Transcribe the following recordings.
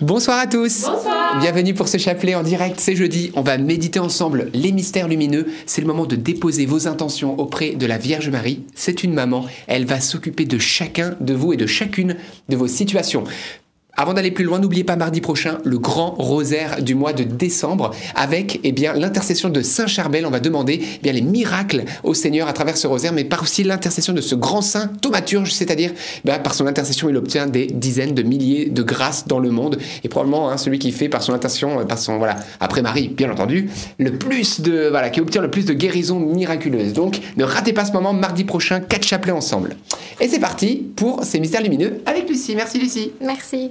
Bonsoir à tous. Bonsoir. Bienvenue pour ce chapelet en direct. C'est jeudi. On va méditer ensemble les mystères lumineux. C'est le moment de déposer vos intentions auprès de la Vierge Marie. C'est une maman. Elle va s'occuper de chacun de vous et de chacune de vos situations. Avant d'aller plus loin, n'oubliez pas mardi prochain le grand rosaire du mois de décembre avec eh bien l'intercession de Saint Charbel. On va demander eh bien les miracles au Seigneur à travers ce rosaire, mais par aussi l'intercession de ce grand saint thaumaturge, c'est-à-dire ben, par son intercession, il obtient des dizaines de milliers de grâces dans le monde et probablement hein, celui qui fait par son intercession, par son voilà après Marie, bien entendu, le plus de voilà qui obtient le plus de guérisons miraculeuses. Donc ne ratez pas ce moment mardi prochain, quatre chapelets ensemble. Et c'est parti pour ces mystères lumineux avec Lucie. Merci Lucie. Merci.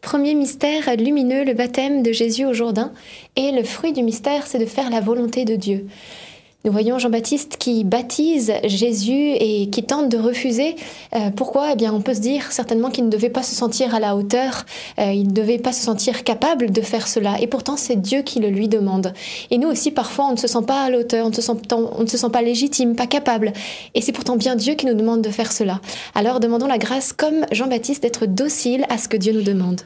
Premier mystère lumineux, le baptême de Jésus au Jourdain. Et le fruit du mystère, c'est de faire la volonté de Dieu. Nous voyons Jean-Baptiste qui baptise Jésus et qui tente de refuser. Euh, pourquoi? Eh bien, on peut se dire certainement qu'il ne devait pas se sentir à la hauteur, euh, il ne devait pas se sentir capable de faire cela. Et pourtant, c'est Dieu qui le lui demande. Et nous aussi, parfois, on ne se sent pas à la hauteur, on ne se sent, on ne se sent pas légitime, pas capable. Et c'est pourtant bien Dieu qui nous demande de faire cela. Alors, demandons la grâce, comme Jean-Baptiste, d'être docile à ce que Dieu nous demande.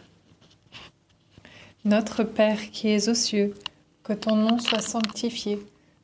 Notre Père qui es aux cieux, que ton nom soit sanctifié,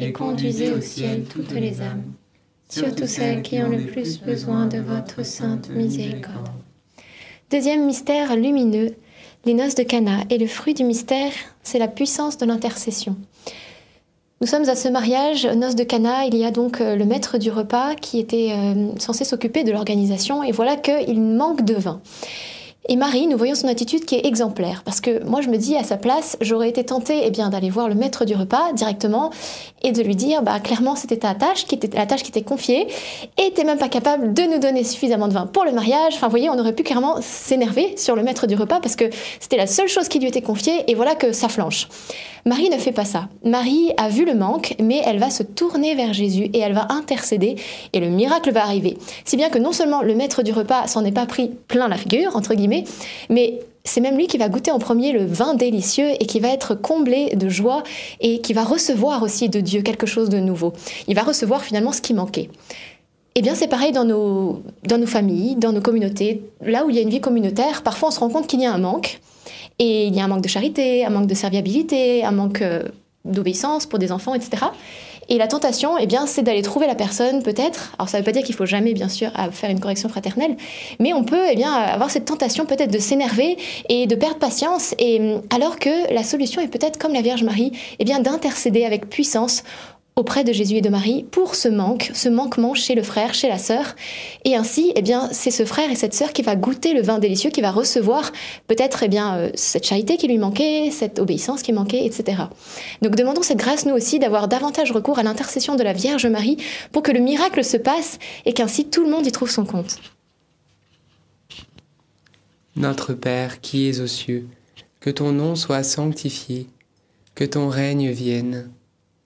et conduisez au ciel toutes les âmes, surtout celles qui ont le plus besoin de votre sainte miséricorde. Deuxième mystère lumineux, les noces de Cana. Et le fruit du mystère, c'est la puissance de l'intercession. Nous sommes à ce mariage, noces de Cana. Il y a donc euh, le maître du repas qui était euh, censé s'occuper de l'organisation. Et voilà qu'il manque de vin. Et Marie, nous voyons son attitude qui est exemplaire, parce que moi je me dis à sa place, j'aurais été tentée eh bien d'aller voir le maître du repas directement et de lui dire, bah clairement c'était ta tâche, qui était la tâche qui t'est confiée, et t'es même pas capable de nous donner suffisamment de vin pour le mariage. Enfin, vous voyez, on aurait pu carrément s'énerver sur le maître du repas parce que c'était la seule chose qui lui était confiée, et voilà que ça flanche. Marie ne fait pas ça. Marie a vu le manque, mais elle va se tourner vers Jésus et elle va intercéder, et le miracle va arriver. Si bien que non seulement le maître du repas s'en est pas pris plein la figure, entre guillemets, mais c'est même lui qui va goûter en premier le vin délicieux et qui va être comblé de joie et qui va recevoir aussi de Dieu quelque chose de nouveau. Il va recevoir finalement ce qui manquait. Eh bien, c'est pareil dans nos, dans nos familles, dans nos communautés. Là où il y a une vie communautaire, parfois on se rend compte qu'il y a un manque. Et il y a un manque de charité, un manque de serviabilité, un manque euh, d'obéissance pour des enfants, etc. Et la tentation, eh bien, c'est d'aller trouver la personne, peut-être. Alors, ça ne veut pas dire qu'il faut jamais, bien sûr, faire une correction fraternelle, mais on peut, eh bien, avoir cette tentation peut-être de s'énerver et de perdre patience. Et alors que la solution est peut-être, comme la Vierge Marie, eh bien, d'intercéder avec puissance auprès de Jésus et de Marie pour ce manque, ce manquement chez le frère, chez la sœur. Et ainsi, eh bien, c'est ce frère et cette sœur qui va goûter le vin délicieux, qui va recevoir peut-être eh bien euh, cette charité qui lui manquait, cette obéissance qui manquait, etc. Donc demandons cette grâce nous aussi d'avoir davantage recours à l'intercession de la Vierge Marie pour que le miracle se passe et qu'ainsi tout le monde y trouve son compte. Notre Père qui es aux cieux, que ton nom soit sanctifié, que ton règne vienne,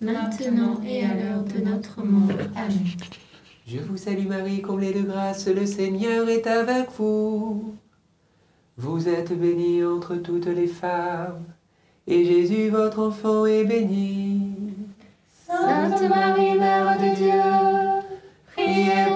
maintenant et à l'heure de notre mort. Amen. Je vous salue Marie, comblée de grâce, le Seigneur est avec vous. Vous êtes bénie entre toutes les femmes, et Jésus, votre enfant, est béni. Sainte Marie, Mère de Dieu, priez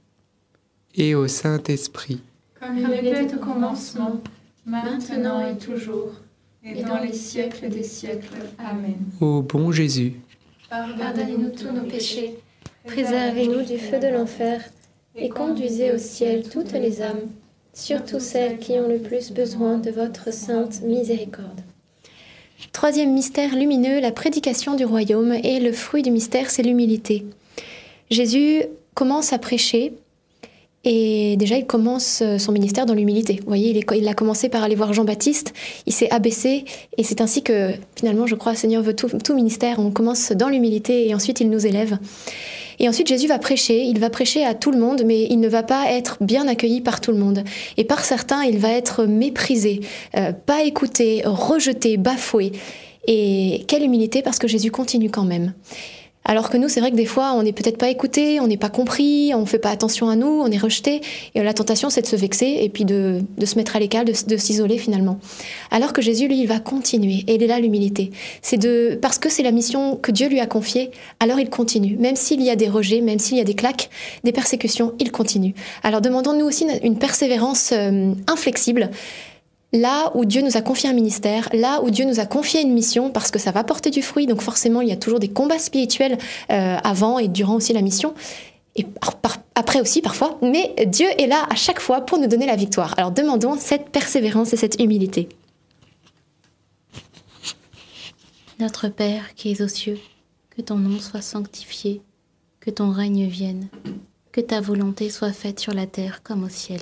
et au Saint-Esprit. Comme il était au commencement, maintenant et toujours, et dans les siècles des siècles. Amen. Ô bon Jésus, Pardonnez-nous tous nos péchés, Préservez-nous du feu de l'enfer et conduisez au ciel toutes les âmes, surtout celles qui ont le plus besoin de votre sainte miséricorde. Troisième mystère lumineux, la prédication du royaume et le fruit du mystère, c'est l'humilité. Jésus commence à prêcher et déjà il commence euh, son ministère dans l'humilité. Vous voyez, il, est- il a commencé par aller voir Jean-Baptiste, il s'est abaissé et c'est ainsi que finalement, je crois, Seigneur veut tout, tout ministère. On commence dans l'humilité et ensuite il nous élève. Et ensuite, Jésus va prêcher, il va prêcher à tout le monde, mais il ne va pas être bien accueilli par tout le monde. Et par certains, il va être méprisé, euh, pas écouté, rejeté, bafoué. Et quelle humilité, parce que Jésus continue quand même. Alors que nous, c'est vrai que des fois, on n'est peut-être pas écouté, on n'est pas compris, on fait pas attention à nous, on est rejeté. Et la tentation, c'est de se vexer et puis de, se mettre à l'écart, de, s'isoler finalement. Alors que Jésus, lui, il va continuer. Et il est là l'humilité. C'est de parce que c'est la mission que Dieu lui a confiée. Alors il continue, même s'il y a des rejets, même s'il y a des claques, des persécutions, il continue. Alors demandons-nous aussi une- une persévérance euh, inflexible là où Dieu nous a confié un ministère, là où Dieu nous a confié une mission, parce que ça va porter du fruit. Donc forcément, il y a toujours des combats spirituels euh, avant et durant aussi la mission. Et après aussi parfois, mais Dieu est là à chaque fois pour nous donner la victoire. Alors demandons cette persévérance et cette humilité. Notre Père qui es aux cieux, que ton nom soit sanctifié, que ton règne vienne, que ta volonté soit faite sur la terre comme au ciel.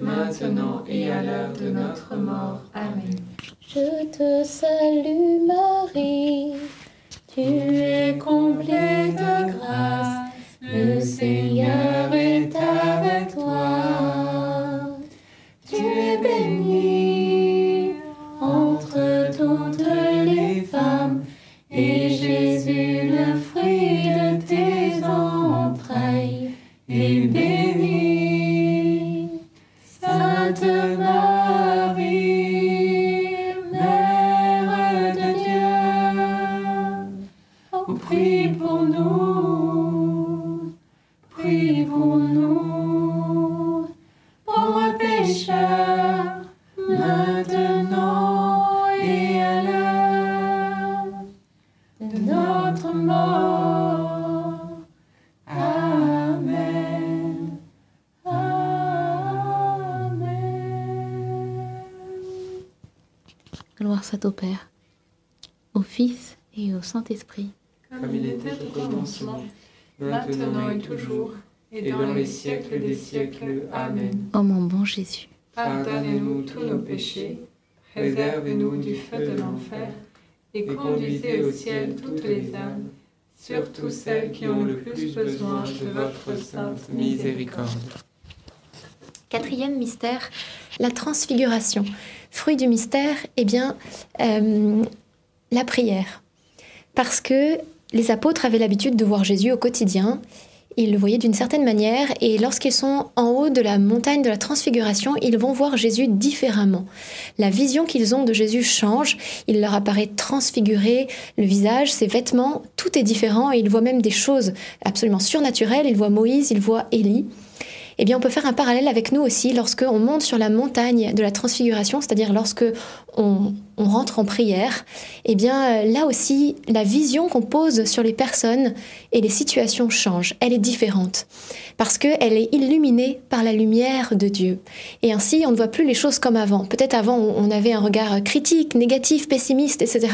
maintenant et à l'heure de notre mort. Amen. Je te salue Marie, tu es comblée de grâce, le Seigneur est avec Père, au Fils et au Saint-Esprit. Comme il était au commencement, maintenant et toujours, et dans les siècles des siècles. Amen. Ô mon bon Jésus, Pardonnez-nous tous nos péchés, préservez-nous du feu de l'enfer, et conduisez au ciel toutes les âmes, surtout celles qui ont le plus besoin de votre sainte. Miséricorde. Quatrième mystère, la transfiguration. Fruit du mystère, eh bien, euh, la prière. Parce que les apôtres avaient l'habitude de voir Jésus au quotidien. Ils le voyaient d'une certaine manière et lorsqu'ils sont en haut de la montagne de la transfiguration, ils vont voir Jésus différemment. La vision qu'ils ont de Jésus change, il leur apparaît transfiguré, le visage, ses vêtements, tout est différent et ils voient même des choses absolument surnaturelles. Ils voient Moïse, ils voient Élie. Eh bien, on peut faire un parallèle avec nous aussi lorsque on monte sur la montagne de la transfiguration, c'est-à-dire lorsque on, on, rentre en prière. Eh bien, là aussi, la vision qu'on pose sur les personnes et les situations change. Elle est différente parce qu'elle est illuminée par la lumière de Dieu. Et ainsi, on ne voit plus les choses comme avant. Peut-être avant, on avait un regard critique, négatif, pessimiste, etc.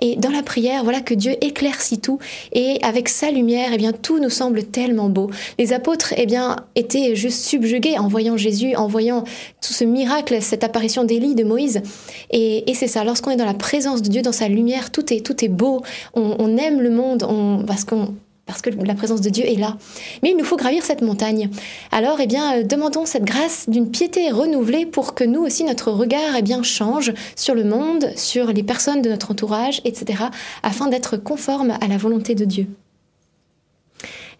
Et dans la prière, voilà que Dieu éclaircit tout et avec sa lumière, eh bien tout nous semble tellement beau. Les apôtres, eh bien, étaient juste subjugués en voyant Jésus, en voyant tout ce miracle, cette apparition d'Élie, de Moïse. Et, c'est ça. Lorsqu'on est dans la présence de Dieu, dans sa lumière, tout est tout est beau. On, aime le monde, on, parce qu'on parce que la présence de Dieu est là. Mais il nous faut gravir cette montagne. Alors, eh bien, euh, demandons cette grâce d'une piété renouvelée pour que nous aussi, notre regard eh bien, change sur le monde, sur les personnes de notre entourage, etc., afin d'être conforme à la volonté de Dieu.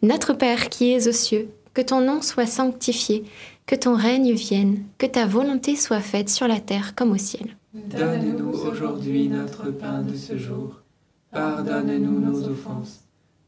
Notre Père qui es aux cieux, que ton nom soit sanctifié, que ton règne vienne, que ta volonté soit faite sur la terre comme au ciel. Donne-nous aujourd'hui notre pain de ce jour. Pardonne-nous nos offenses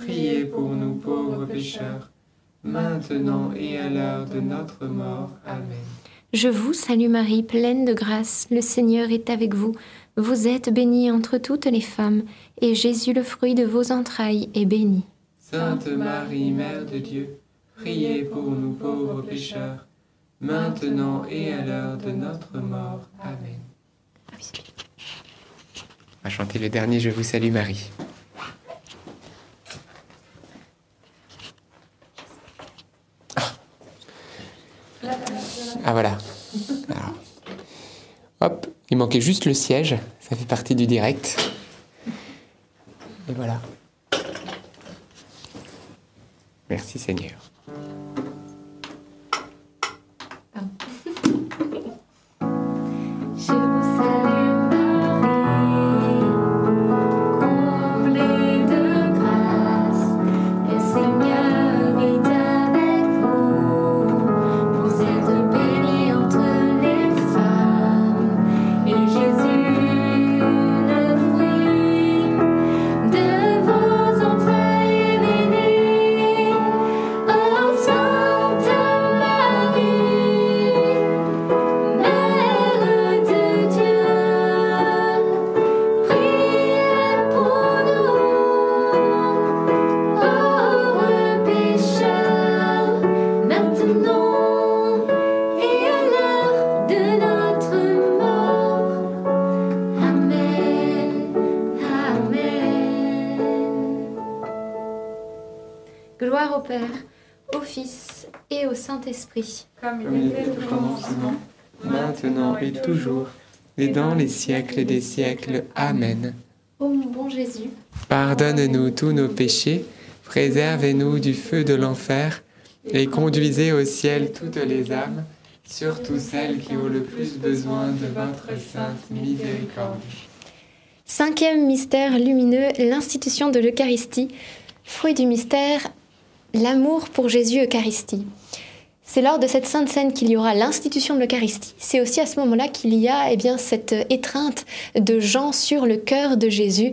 Priez pour nous pauvres pécheurs, maintenant et à l'heure de notre mort. Amen. Je vous salue Marie, pleine de grâce, le Seigneur est avec vous. Vous êtes bénie entre toutes les femmes, et Jésus, le fruit de vos entrailles, est béni. Sainte Marie, Mère de Dieu, priez pour nous pauvres pécheurs, maintenant et à l'heure de notre mort. Amen. On va chanter le dernier Je vous salue Marie. Ah voilà. hop, il manquait juste le siège, ça fait partie du direct. Père, au Fils et au Saint-Esprit. Comme Comme il était au commencement, maintenant et toujours, et dans les siècles des siècles. Amen. Ô mon bon Jésus, Pardonne-nous tous nos péchés, préservez-nous du feu de l'enfer, et conduisez au ciel toutes les âmes, surtout celles qui ont le plus besoin de votre sainte miséricorde. Cinquième mystère lumineux, l'institution de l'Eucharistie. Fruit du mystère, l'amour pour Jésus Eucharistie. C'est lors de cette sainte scène qu'il y aura l'institution de l'Eucharistie. C'est aussi à ce moment-là qu'il y a eh bien, cette étreinte de Jean sur le cœur de Jésus.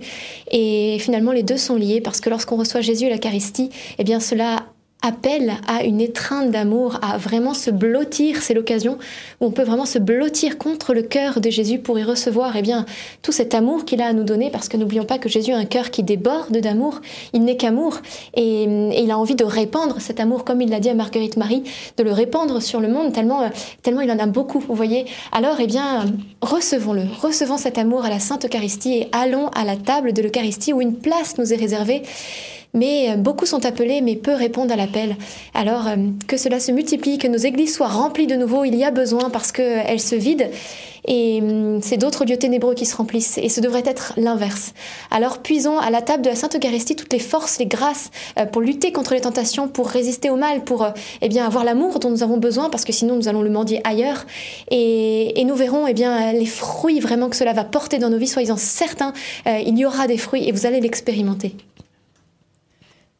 Et finalement, les deux sont liés parce que lorsqu'on reçoit Jésus à l'Eucharistie, eh bien, cela appelle à une étreinte d'amour, à vraiment se blottir. C'est l'occasion où on peut vraiment se blottir contre le cœur de Jésus pour y recevoir eh bien, tout cet amour qu'il a à nous donner, parce que n'oublions pas que Jésus a un cœur qui déborde d'amour, il n'est qu'amour, et, il a envie de répandre cet amour, comme il l'a dit à Marguerite Marie, de le répandre sur le monde, tellement, euh, tellement il en a beaucoup, vous voyez. Alors, eh bien, recevons-le, recevons cet amour à la Sainte Eucharistie et allons à la table de l'Eucharistie où une place nous est réservée mais euh, beaucoup sont appelés, mais peu répondent à l'appel. Alors euh, que cela se multiplie, que nos églises soient remplies de nouveau, il y a besoin parce qu'elles se vident. Et hum, c'est d'autres lieux ténébreux qui se remplissent. Et ce devrait être l'inverse. Alors puisons à la table de la Sainte Eucharistie toutes les forces, les grâces euh, pour lutter contre les tentations, pour résister au mal, pour euh, eh bien, avoir l'amour dont nous avons besoin, parce que sinon nous allons le mendier ailleurs. Et, nous verrons eh bien, les fruits vraiment que cela va porter dans nos vies. Soyez-en certains, euh, il y aura des fruits et vous allez l'expérimenter.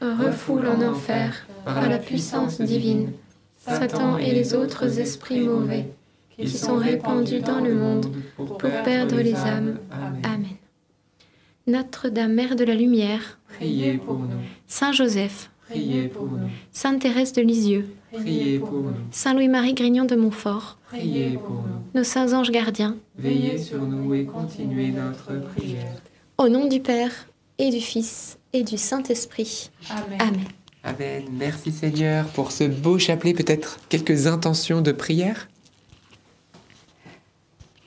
refoule en enfer par la puissance divine Satan et les autres esprits mauvais qui sont répandus dans le monde pour perdre les âmes. Amen. Notre-Dame, Mère de la Lumière, Priez pour nous, Saint Joseph, priez pour nous, Sainte Thérèse de Lisieux, priez pour nous, Saint Louis-Marie Grignon de Montfort, priez pour nous. nos saints anges gardiens, Veillez sur nous et continuez notre prière. au nom du Père et du Fils et du Saint-Esprit. Amen. Amen. Amen. Merci Seigneur pour ce beau chapelet. Peut-être quelques intentions de prière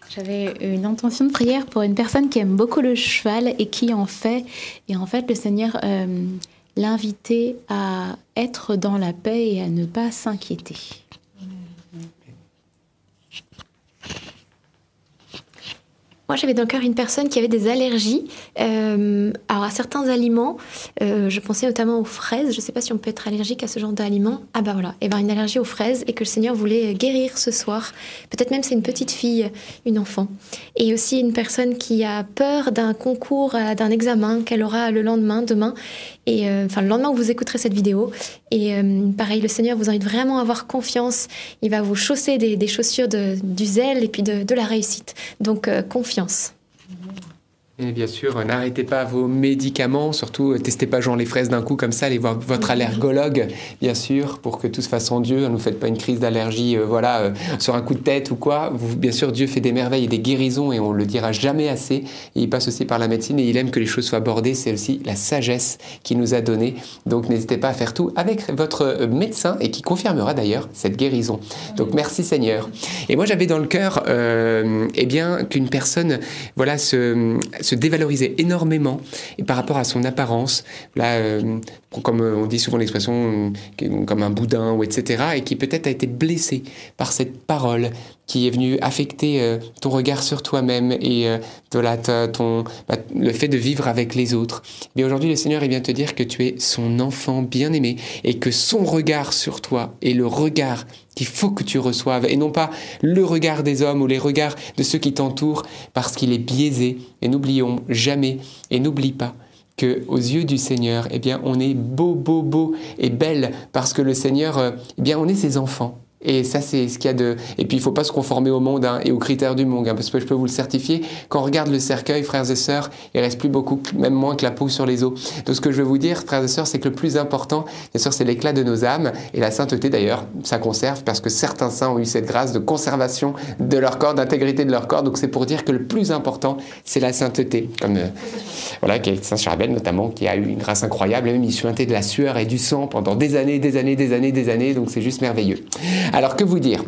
J'avais une intention de prière pour une personne qui aime beaucoup le cheval et qui en fait. Et en fait, le Seigneur euh, l'invitait à être dans la paix et à ne pas s'inquiéter. Moi, j'avais dans le cœur une personne qui avait des allergies euh, alors à certains aliments. Euh, je pensais notamment aux fraises. Je ne sais pas si on peut être allergique à ce genre d'aliments. Ah bah voilà, et ben une allergie aux fraises et que le Seigneur voulait guérir ce soir. Peut-être même c'est une petite fille, une enfant. Et aussi une personne qui a peur d'un concours, euh, d'un examen qu'elle aura le lendemain, demain. Et enfin le lendemain où vous écouterez cette vidéo. Et pareil, le Seigneur vous invite vraiment à avoir confiance. Il va vous chausser des, des chaussures de, du zèle et puis de, de la réussite. Donc euh, confiance. Et bien sûr, euh, n'arrêtez pas vos médicaments, surtout euh, testez pas genre les fraises d'un coup comme ça, allez voir votre allergologue, bien sûr, pour que tout se fasse en Dieu. Ne nous faites pas une crise d'allergie, euh, voilà, euh, sur un coup de tête ou quoi. Vous, bien sûr, Dieu fait des merveilles et des guérisons et on le dira jamais assez. Et il passe aussi par la médecine et il aime que les choses soient abordées. C'est aussi la sagesse qu'il nous a donnée. Donc n'hésitez pas à faire tout avec votre médecin et qui confirmera d'ailleurs cette guérison. Donc merci Seigneur. Et moi j'avais dans le cœur, euh, eh bien, qu'une personne, voilà, se, se dévalorisait énormément et par rapport à son apparence, là, euh, comme on dit souvent l'expression, euh, comme un boudin ou etc. Et qui peut-être a été blessé par cette parole qui est venue affecter euh, ton regard sur toi-même et euh, ton, bah, le fait de vivre avec les autres. Mais aujourd'hui, le Seigneur vient te dire que tu es son enfant bien-aimé et que son regard sur toi est le regard qu'il faut que tu reçoives et non pas le regard des hommes ou les regards de ceux qui t'entourent parce qu'il est biaisé. Et n'oublions jamais et n'oublie pas que aux yeux du Seigneur, eh bien, on est beau, beau, beau et belle parce que le Seigneur, euh, eh bien, on est ses enfants. Et ça, c'est ce qu'il y a de. Et puis, il faut pas se conformer au monde hein, et aux critères du monde, hein, parce que je peux vous le certifier. Quand on regarde le cercueil, frères et sœurs, il reste plus beaucoup, même moins que la peau sur les os. Donc, ce que je veux vous dire, frères et sœurs, c'est que le plus important, bien sûr, c'est l'éclat de nos âmes et la sainteté d'ailleurs, ça conserve parce que certains saints ont eu cette grâce de conservation de leur corps, d'intégrité de leur corps. Donc, c'est pour dire que le plus important, c'est la sainteté, comme euh, voilà, Saint Charbel notamment, qui a eu une grâce incroyable. Même il suintait de la sueur et du sang pendant des années, des années, des années, des années. Donc, c'est juste merveilleux. Alors que vous dire?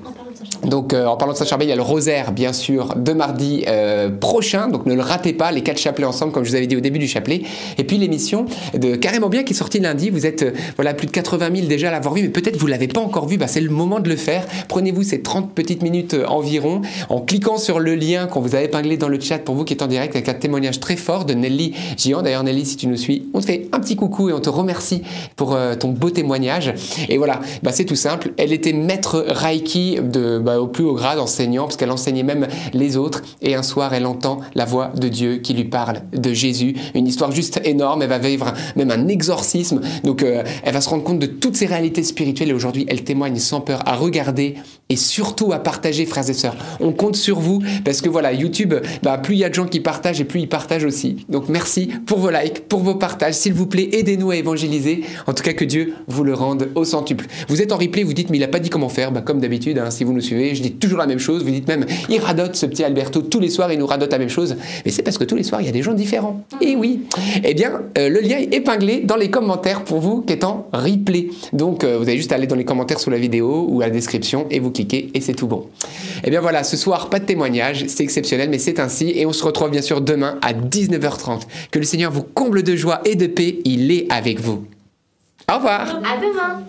Donc, euh, en parlant de Saint-Charbel, il y a le rosaire, bien sûr, de mardi euh, prochain. Donc, ne le ratez pas, les quatre chapelets ensemble, comme je vous avais dit au début du chapelet. Et puis, l'émission de Carrément Bien qui est sortie lundi. Vous êtes, euh, voilà, plus de 80 000 déjà à l'avoir vu, mais peut-être vous l'avez pas encore vu. Bah, c'est le moment de le faire. Prenez-vous ces 30 petites minutes environ en cliquant sur le lien qu'on vous a épinglé dans le chat pour vous qui êtes en direct avec un témoignage très fort de Nelly Gian. D'ailleurs, Nelly, si tu nous suis, on te fait un petit coucou et on te remercie pour ton beau témoignage. Et voilà, bah, c'est tout simple. Elle était maître Reiki de, bah, au plus haut grade, enseignant, parce qu'elle enseignait même les autres. Et un soir, elle entend la voix de Dieu qui lui parle de Jésus. Une histoire juste énorme. Elle va vivre même un exorcisme. Donc, euh, elle va se rendre compte de toutes ces réalités spirituelles. Et aujourd'hui, elle témoigne sans peur à regarder et surtout à partager, frères et sœurs. On compte sur vous parce que voilà, YouTube, bah, plus il y a de gens qui partagent et plus ils partagent aussi. Donc, merci pour vos likes, pour vos partages. S'il vous plaît, aidez-nous à évangéliser. En tout cas, que Dieu vous le rende au centuple. Vous êtes en replay, vous dites, mais il n'a pas dit comment faire. Bah, comme d'habitude, hein, si vous nous suivez, je dis toujours la même chose. Vous dites même, il radote ce petit Alberto tous les soirs, il nous radote la même chose. Mais c'est parce que tous les soirs, il y a des gens différents. Et oui. Eh bien, euh, le lien est épinglé dans les commentaires pour vous qui êtes en replay. Donc, euh, vous avez juste à aller dans les commentaires sous la vidéo ou à la description et vous cliquez et c'est tout bon. Eh bien voilà, ce soir, pas de témoignage, c'est exceptionnel, mais c'est ainsi. Et on se retrouve bien sûr demain à 19h30. Que le Seigneur vous comble de joie et de paix, il est avec vous. Au revoir. À demain